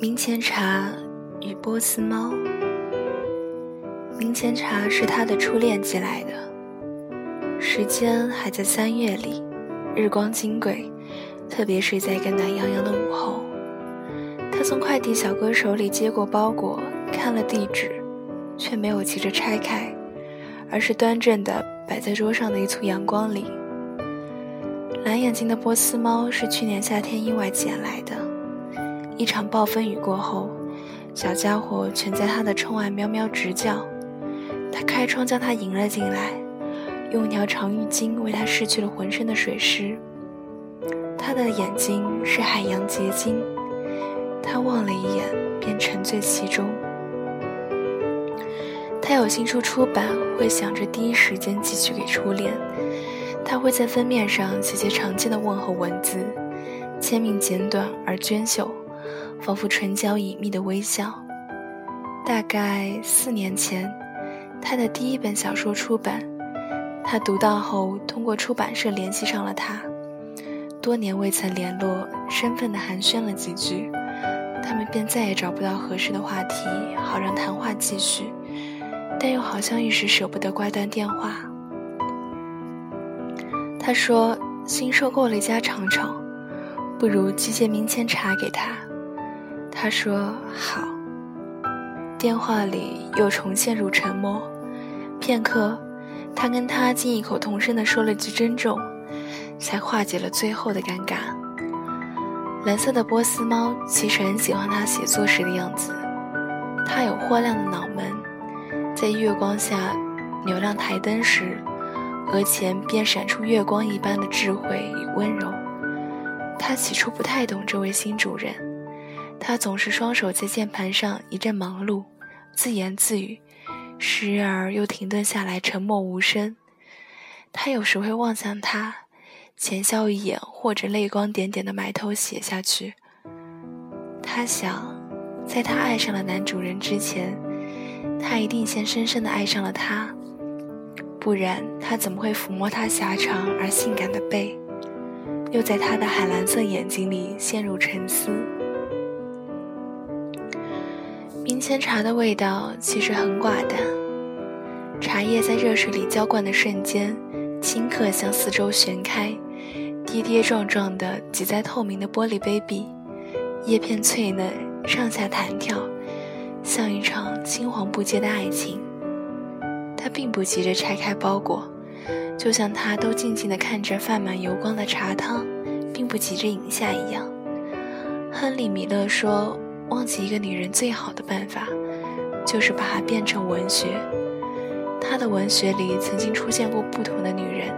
明前茶与波斯猫。明前茶是他的初恋寄来的，时间还在三月里，日光金贵，特别是在一个暖洋洋的午后。他从快递小哥手里接过包裹，看了地址，却没有急着拆开，而是端正地摆在桌上的一簇阳光里。蓝眼睛的波斯猫是去年夏天意外捡来的。一场暴风雨过后，小家伙全在他的窗外喵喵直叫。他开窗将他迎了进来，用一条长浴巾为他拭去了浑身的水湿。他的眼睛是海洋结晶，他望了一眼便沉醉其中。他有新书出版，会想着第一时间寄去给初恋。他会在封面上写些常见的问候文字，签名简短而娟秀。仿佛唇角隐秘的微笑。大概四年前，他的第一本小说出版，他读到后，通过出版社联系上了他。多年未曾联络，身份的寒暄了几句，他们便再也找不到合适的话题，好让谈话继续，但又好像一时舍不得挂断电话。他说：“新收购了一家厂厂，不如寄些明前茶给他。”他说：“好。”电话里又重陷入沉默。片刻，他跟他竟异口同声地说了句“珍重”，才化解了最后的尴尬。蓝色的波斯猫其实很喜欢他写作时的样子。他有豁亮的脑门，在月光下扭亮台灯时，额前便闪出月光一般的智慧与温柔。他起初不太懂这位新主人。他总是双手在键盘上一阵忙碌，自言自语，时而又停顿下来，沉默无声。他有时会望向他，浅笑一眼，或者泪光点点的埋头写下去。他想，在他爱上了男主人之前，他一定先深深的爱上了他，不然他怎么会抚摸他狭长而性感的背，又在他的海蓝色眼睛里陷入沉思？明前茶的味道其实很寡淡，茶叶在热水里浇灌的瞬间，顷刻向四周旋开，跌跌撞撞地挤在透明的玻璃杯壁，叶片脆嫩，上下弹跳，像一场青黄不接的爱情。他并不急着拆开包裹，就像他都静静地看着泛满油光的茶汤，并不急着饮下一样。亨利·米勒说。忘记一个女人最好的办法，就是把她变成文学。他的文学里曾经出现过不同的女人，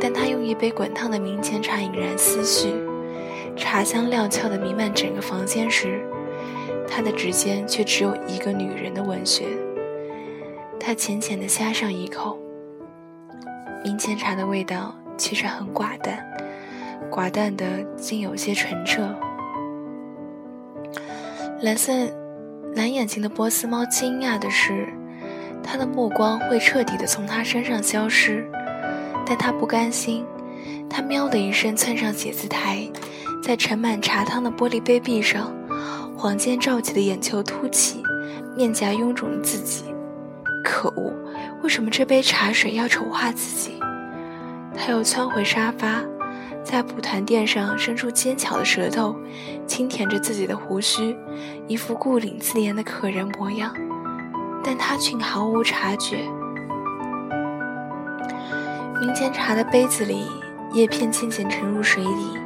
但他用一杯滚烫的明前茶引燃思绪，茶香料峭的弥漫整个房间时，他的指尖却只有一个女人的文学。他浅浅地呷上一口，明前茶的味道其实很寡淡，寡淡的竟有些澄澈。蓝色、蓝眼睛的波斯猫惊讶的是，它的目光会彻底的从它身上消失，但它不甘心。它喵的一声窜上写字台，在盛满茶汤的玻璃杯壁上，黄尖罩起的眼球凸起，面颊臃肿的自己。可恶，为什么这杯茶水要丑化自己？他又窜回沙发。在蒲团垫上伸出尖巧的舌头，轻舔着自己的胡须，一副顾领自怜的可人模样，但他却毫无察觉。明前茶的杯子里，叶片渐渐沉入水底，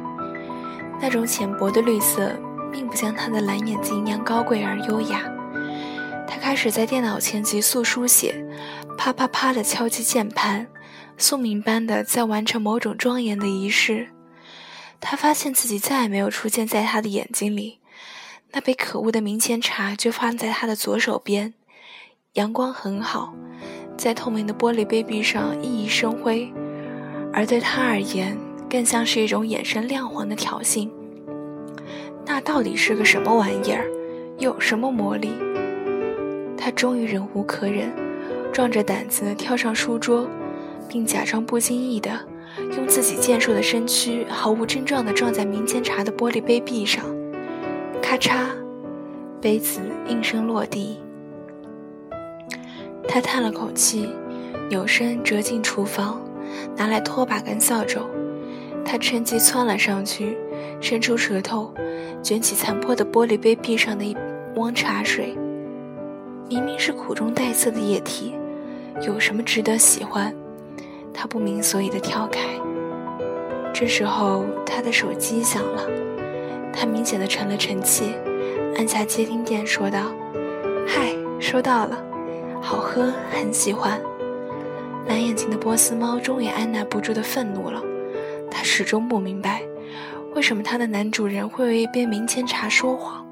那种浅薄的绿色，并不像他的蓝眼睛一样高贵而优雅。他开始在电脑前急速书写，啪啪啪地敲击键盘。宿命般的在完成某种庄严的仪式，他发现自己再也没有出现在他的眼睛里。那杯可恶的明前茶就放在他的左手边，阳光很好，在透明的玻璃杯壁上熠熠生辉，而对他而言，更像是一种眼神亮黄的挑衅。那到底是个什么玩意儿？有什么魔力？他终于忍无可忍，壮着胆子跳上书桌。并假装不经意的用自己健硕的身躯毫无症状的撞在民间茶的玻璃杯壁上，咔嚓，杯子应声落地。他叹了口气，扭身折进厨房，拿来拖把跟扫帚。他趁机窜了上去，伸出舌头，卷起残破的玻璃杯壁上的一汪茶水。明明是苦中带涩的液体，有什么值得喜欢？他不明所以的跳开。这时候，他的手机响了，他明显的沉了沉气，按下接听键说道：“嗨，收到了。”好喝，很喜欢。蓝眼睛的波斯猫终于按捺不住的愤怒了，它始终不明白，为什么它的男主人会为一杯明前茶说谎。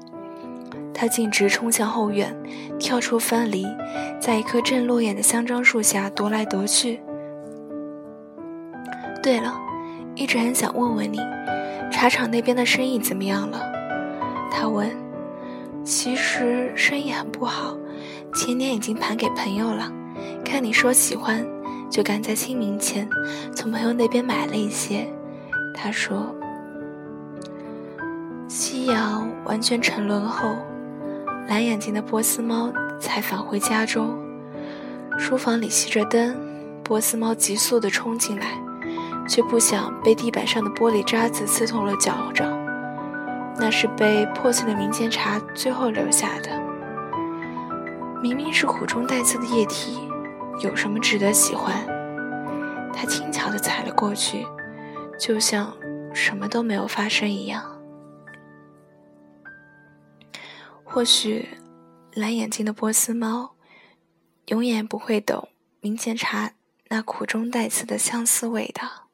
它径直冲向后院，跳出藩篱，在一棵正落叶的香樟树下踱来踱去。对了，一直很想问问你，茶厂那边的生意怎么样了？他问。其实生意很不好。前年已经盘给朋友了，看你说喜欢，就赶在清明前从朋友那边买了一些。他说：“夕阳完全沉沦后，蓝眼睛的波斯猫才返回家中。书房里熄着灯，波斯猫急速地冲进来，却不想被地板上的玻璃渣子刺痛了脚掌，那是被破碎的明前茶最后留下的。”明明是苦中带涩的液体，有什么值得喜欢？他轻巧地踩了过去，就像什么都没有发生一样。或许，蓝眼睛的波斯猫永远不会懂明前茶那苦中带涩的相思味道。